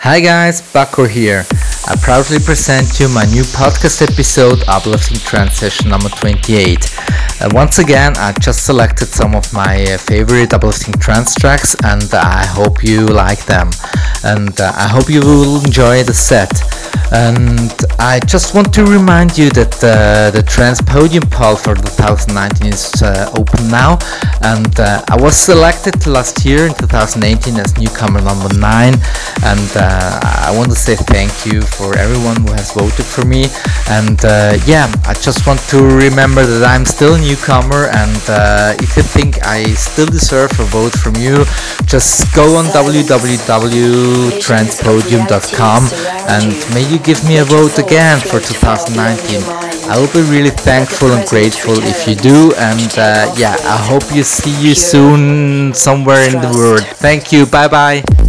Hi guys, Bakur here. I proudly present you my new podcast episode, Uplifting Transition number 28. Uh, once again, I just selected some of my uh, favorite uplifting trance tracks and I hope you like them. And uh, I hope you will enjoy the set. And I just want to remind you that uh, the Trance Podium poll for 2019 is uh, open now. And uh, I was selected last year in 2018 as newcomer number 9. And uh, I want to say thank you for everyone who has voted for me. And uh, yeah, I just want to remember that I'm still a newcomer. And uh, if you think I still deserve a vote from you, just go on www.trancepodium.com and may you give me a vote again for 2019. I will be really thankful and grateful if you do. And uh, yeah, I hope you see you soon somewhere in the world. Thank you. Bye bye.